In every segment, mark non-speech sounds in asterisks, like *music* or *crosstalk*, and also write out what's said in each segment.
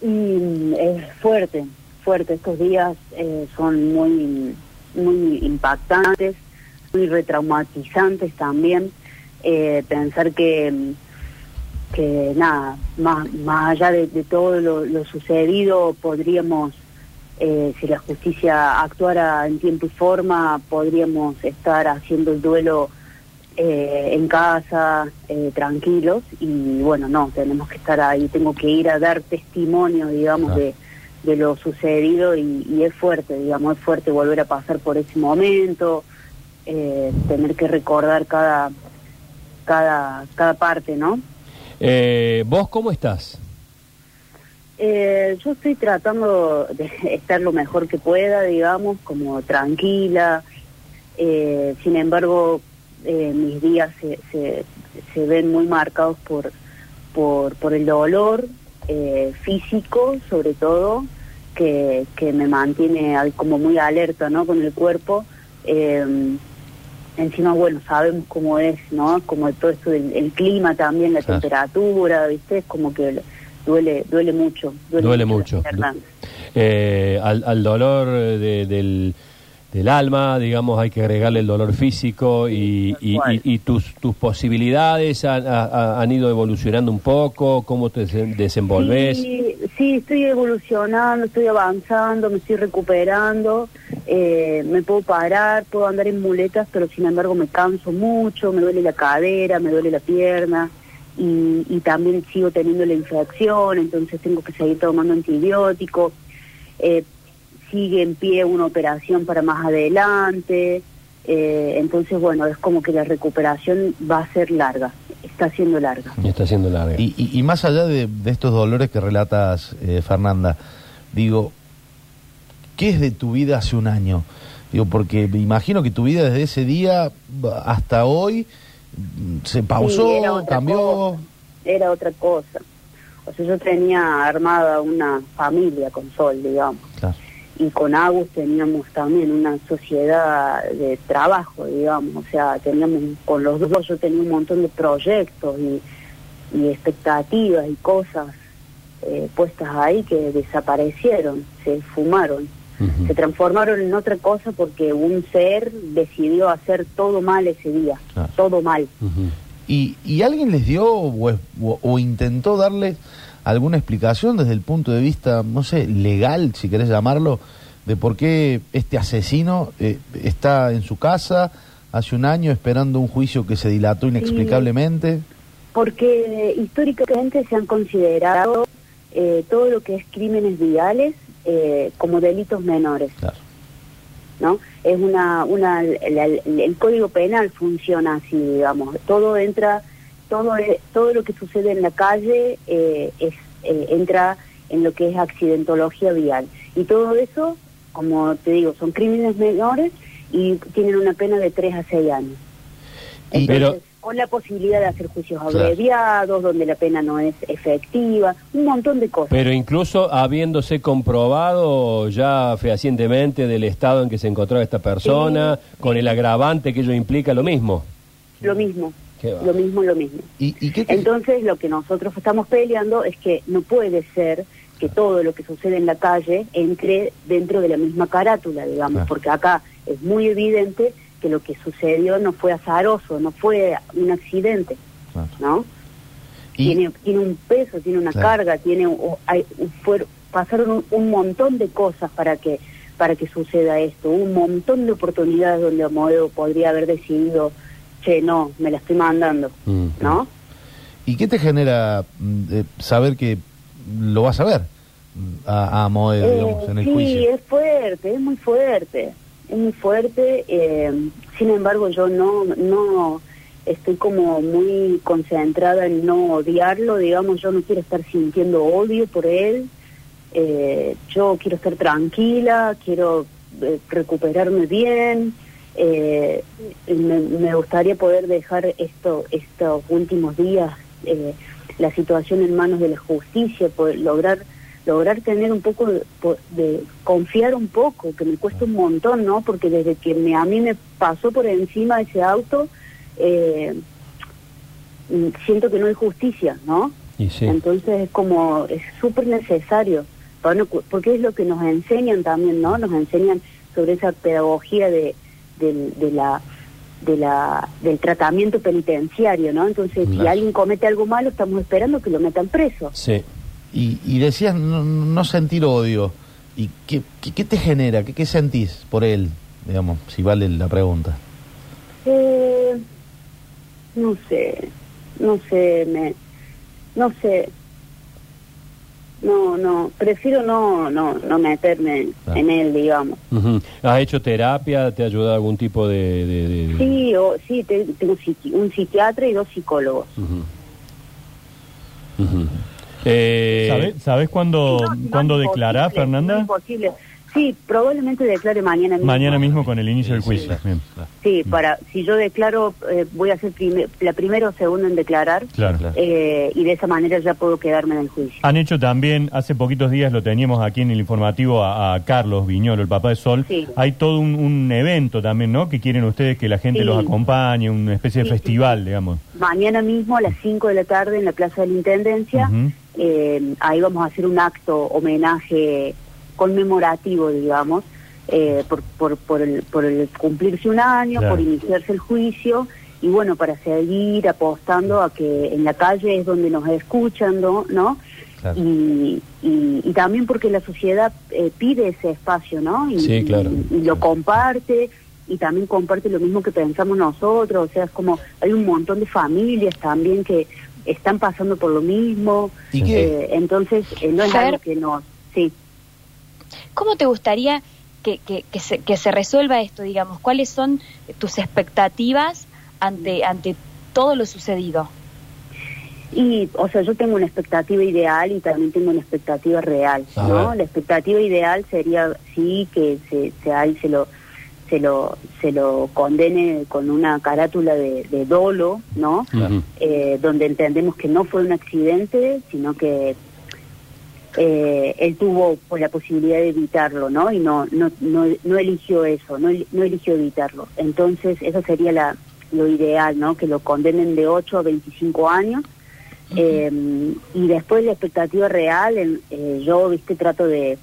Y es fuerte, fuerte. Estos días eh, son muy, muy impactantes, muy retraumatizantes también. Eh, pensar que, que nada, más, más allá de, de todo lo, lo sucedido, podríamos, eh, si la justicia actuara en tiempo y forma, podríamos estar haciendo el duelo eh, en casa, eh, tranquilos, y bueno, no, tenemos que estar ahí, tengo que ir a dar testimonio, digamos, Claro. de, de lo sucedido y, y es fuerte, digamos, es fuerte volver a pasar por ese momento, eh, tener que recordar cada, cada, cada parte, ¿no? Eh, ¿Vos cómo estás? Eh, yo estoy tratando de estar lo mejor que pueda, digamos, como tranquila. Eh, sin embargo, eh, mis días se, se, se ven muy marcados por, por, por el dolor eh, físico, sobre todo, que, que me mantiene como muy alerta ¿no? con el cuerpo. Eh, encima, bueno, sabemos cómo es, ¿no? Como todo esto del el clima también, la Claro. temperatura, ¿viste? Es como que duele duele mucho. Duele mucho. Eh, al, al dolor de- del, del alma, digamos, hay que agregarle el dolor físico y, y- cual. y- y tus, tus posibilidades han, ha- han ido evolucionando un poco, cómo te desen- desenvolves. Sí, sí, estoy evolucionando, estoy avanzando, me estoy recuperando, eh, me puedo parar, puedo andar en muletas, pero sin embargo me canso mucho, me duele la cadera, me duele la pierna y, y también sigo teniendo la infección, entonces tengo que seguir tomando antibióticos. Eh, sigue en pie una operación para más adelante, eh, entonces bueno, es como que la recuperación va a ser larga, está siendo larga. Y está siendo larga. Y, y- y más allá de, de estos dolores que relatas, eh, Fernanda, digo, ¿qué es de tu vida hace un año? Digo, porque me imagino que tu vida desde ese día hasta hoy mm, se Sí, pausó, cambió. cosa, era otra cosa. O sea, yo tenía armada una familia con Sol, digamos, Claro. Y con Agus teníamos también una sociedad de trabajo, digamos, o sea, teníamos, con los dos yo tenía un montón de proyectos y, y expectativas y cosas eh, puestas ahí que desaparecieron, se fumaron, se transformaron en otra cosa porque un ser decidió hacer todo mal ese día, Claro. todo mal. ¿Y, y alguien les dio o- o intentó darles alguna explicación desde el punto de vista, no sé, legal, si querés llamarlo, de por qué este asesino eh, está en su casa hace un año esperando un juicio que se dilató inexplicablemente? Porque históricamente se han considerado eh, todo lo que es crímenes viales eh, como delitos menores, Claro. ¿no? Es una, una la- el, el código penal funciona así, digamos. Todo entra, todo e- todo lo que sucede en la calle eh, es eh, entra en lo que es accidentología vial y todo eso, como te digo, son crímenes menores y tienen una pena de 3 a 6 años. Entonces, Pero- con la posibilidad de hacer juicios Claro. abreviados, donde la pena no es efectiva, un montón de cosas. Pero incluso habiéndose comprobado ya fehacientemente del estado en que se encontraba esta persona, con el agravante que ello implica, lo mismo. lo mismo. Lo mismo, lo mismo. ¿Y, y qué te- Entonces, lo que nosotros estamos peleando es que no puede ser que todo lo que sucede en la calle entre dentro de la misma carátula, digamos, Claro. porque acá es muy evidente que lo que sucedió no fue azaroso, no fue un accidente, Claro. ¿no? Y- tiene tiene un peso, tiene una Claro. carga, tiene o- hay, fue- pasaron un, un montón de cosas para que para que suceda esto, un montón de oportunidades donde Amodeo podría haber decidido, che, no, me la estoy mandando, Mm. ¿no? ¿Y qué te genera mm, eh, saber que lo vas a ver mm, a, a Moed, Eh, digamos, en el sí, juicio? es fuerte, es muy fuerte, es muy fuerte. eh, sin embargo, yo no, no estoy como muy concentrada en no odiarlo, digamos, yo no quiero estar sintiendo odio por él. eh, yo quiero estar tranquila, quiero eh, recuperarme bien. Eh, me, me gustaría poder dejar esto estos últimos días eh, la situación en manos de la justicia, poder lograr lograr tener un poco de, confiar un poco, que me cuesta un montón, ¿no? Porque desde que me, a mí me pasó por encima ese auto, eh, siento que no hay justicia, ¿no? Y sí. Entonces es como, es súper necesario, porque es lo que nos enseñan también, ¿no? Nos enseñan sobre esa pedagogía de, del- de la de la del tratamiento penitenciario, ¿no? Entonces, si alguien comete algo malo, estamos esperando que lo metan preso. Sí. Y, y decías no, no sentir odio. ¿Y qué, qué, qué te genera? ¿Qué, ¿Qué sentís por él? Digamos, si vale la pregunta. Eh, no sé, no sé, me, no sé. No, no, prefiero no, no, no meterme Ah. en él, digamos. Ujú. ¿Has hecho terapia? ¿Te ha ayudado algún tipo de...? de- de- Sí, o, sí, te- tengo un psiquiatra y dos psicólogos. Eh, ¿Sabes, ¿Sabes cuándo, no, no, cuándo es declarás, Fernanda? es imposible. Sí, probablemente declare mañana mismo. Mañana mismo con el inicio del juicio. sí. Bien. Sí, para, si yo declaro, eh, voy a ser prime- la primera o segunda en declarar. Claro. Claro. eh, y de esa manera ya puedo quedarme en el juicio. Han hecho también, hace poquitos días lo teníamos aquí en el informativo a, a Carlos Viñolo, el papá de Sol. Sí. Hay todo un, un evento también, ¿no? Que quieren ustedes que la gente Sí. los acompañe, una especie de Sí, sí, festival, digamos. Mañana mismo a las 5 de la tarde en la Plaza de la Intendencia, eh, ahí vamos a hacer un acto homenaje conmemorativo, digamos, eh, por, por, por, el, por el cumplirse un año, Claro. por iniciarse el juicio y bueno, para seguir apostando a que en la calle es donde nos escuchan, ¿no? ¿no? Claro. Y, y, y también porque la sociedad eh, pide ese espacio, ¿no? Y, Sí, claro. y- y lo comparte y también comparte lo mismo que pensamos nosotros, o sea, es como hay un montón de familias también que están pasando por lo mismo, ¿Y qué? eh, entonces eh, no es algo que nos... Sí. ¿Cómo te gustaría que, que, que se, que se resuelva esto, digamos? ¿Cuáles son tus expectativas ante, ante todo lo sucedido? Y, o sea, yo tengo una expectativa ideal y también tengo una expectativa real, A ¿no? La expectativa ideal sería, sí, que se, se, se lo, se lo, se lo condene con una carátula de, de dolo, ¿no? Eh, donde entendemos que no fue un accidente, sino que eh, él tuvo pues, la posibilidad de evitarlo, ¿no? Y no, no, no, no eligió eso, no, no eligió evitarlo. Entonces, eso sería la, lo ideal, ¿no? Que lo condenen de 8 a 25 años. Eh, y después la expectativa real, eh, yo, viste, trato de,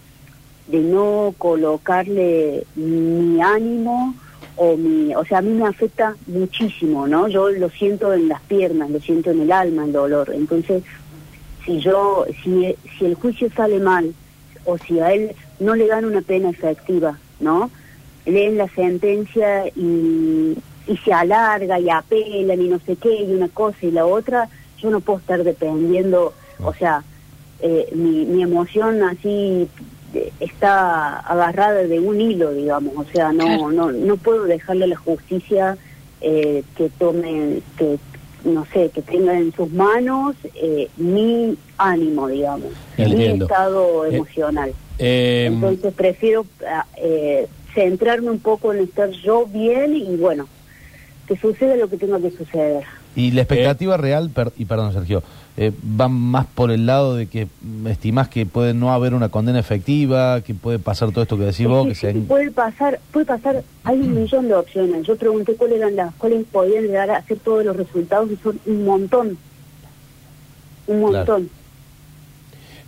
de no colocarle mi ánimo o mi, o sea, a mí me afecta muchísimo, ¿no? Yo lo siento en las piernas, lo siento en el alma, el dolor. Entonces, si yo, si, si el juicio sale mal o si a él no le dan una pena efectiva, ¿no? Leen la sentencia y, y se alarga y apelan y no sé qué y una cosa y la otra, yo no puedo estar dependiendo, o sea, eh, mi, mi emoción así está agarrada de un hilo, digamos, o sea, no no no puedo dejarle a la justicia eh, que tome, que no sé, que tenga en sus manos eh, mi ánimo, digamos, mi estado Eh, emocional. Eh, Entonces prefiero ah, eh, centrarme un poco en estar yo bien y bueno, que suceda lo que tenga que suceder. Y la expectativa real, per- y perdón Sergio, eh, va más por el lado de que estimás que puede no haber una condena efectiva, que puede pasar todo esto que decís vos, que se... sí, puede pasar, puede pasar, hay un *clears throat* millón de opciones. Yo pregunté cuáles eran las, cuáles podían llegar a ser todos los resultados y son un montón, un Claro. montón.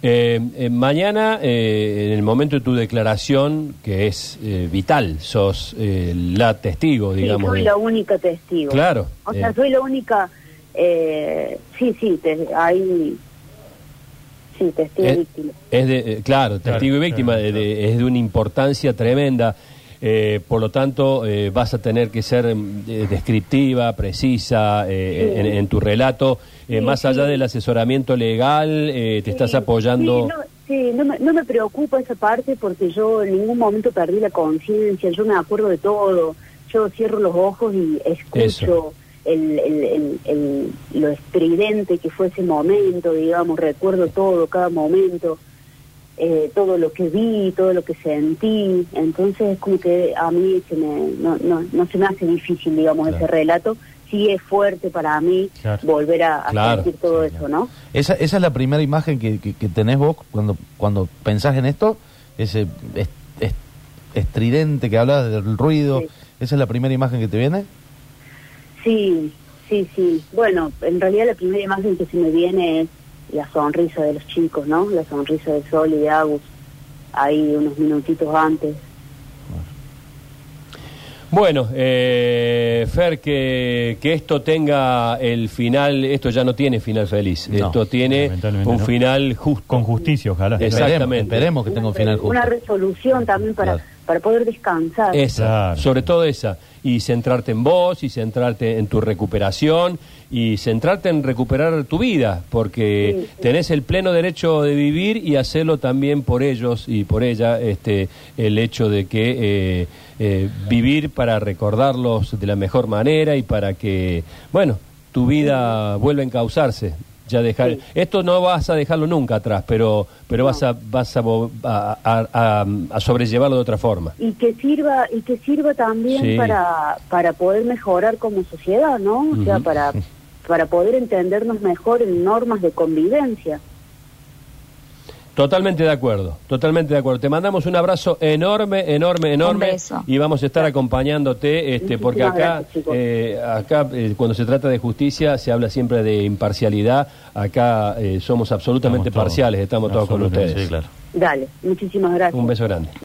eh, eh, mañana, eh, en el momento de tu declaración, que es eh, vital, sos eh, la testigo, Sí, digamos. soy de- la única testigo. Claro. O sea, soy la única, eh, sí, sí, te, hay, sí, testigo Es- víctima. Es de, eh, claro, testigo Claro, y víctima, claro, de- de- es de una importancia tremenda. eh, por lo tanto, eh, vas a tener que ser mm, eh, descriptiva, precisa eh, Sí. en, en tu relato. eh, Sí, más sí. allá del asesoramiento legal, eh, te estás apoyando. Sí, no, sí, no me, no me preocupa esa parte porque yo en ningún momento perdí la conciencia, yo me acuerdo de todo. Yo cierro los ojos y escucho Eso. El, el, el, el- lo estridente que fue ese momento, digamos, recuerdo todo, cada momento, eh, todo lo que vi, todo lo que sentí. Entonces es como que a mí se me, no, no, no se me hace difícil, digamos, Claro. ese relato. Sí es fuerte para mí Claro. volver a, a Claro. sentir todo Sí, eso, ¿no? Esa, esa es la primera imagen que, que- que tenés vos cuando, cuando pensás en esto, ese est- est- estridente que hablas del ruido, Sí. ¿esa es la primera imagen que te viene? Sí, sí, sí. Bueno, en realidad la primera imagen que se me viene es la sonrisa de los chicos, ¿no? La sonrisa de Sol y de Agus, ahí unos minutitos antes. Bueno, eh, Fer, que, que esto tenga el final, esto ya no tiene final feliz, No, esto tiene un no. final justo. Con justicia, ojalá. Exactamente. Esperemos que tenga un final justo. Una resolución también para, Claro. Para poder descansar. Esa, Claro. sobre todo esa. Y centrarte en vos, y centrarte en tu recuperación, y centrarte en recuperar tu vida, porque Sí, sí. tenés el pleno derecho de vivir y hacerlo también por ellos y por ella, este, el hecho de que eh, eh, vivir para recordarlos de la mejor manera y para que, bueno, tu vida vuelva a encauzarse. Ya dejar, Sí. esto no vas a dejarlo nunca atrás, pero, pero No. vas a, vas a, a- a- a- a sobrellevarlo de otra forma. y que sirva y que sirva también Sí. para para poder mejorar como sociedad no o sea para para poder entendernos mejor en normas de convivencia Totalmente de acuerdo, totalmente de acuerdo. Te mandamos un abrazo enorme, enorme, enorme. beso. Y vamos a estar acompañándote, este, porque acá, eh, acá eh, cuando se trata de justicia se habla siempre de imparcialidad. Acá eh, somos absolutamente Estamos parciales, estamos todos con ustedes. Sí, claro. dale muchísimas gracias Un beso grande.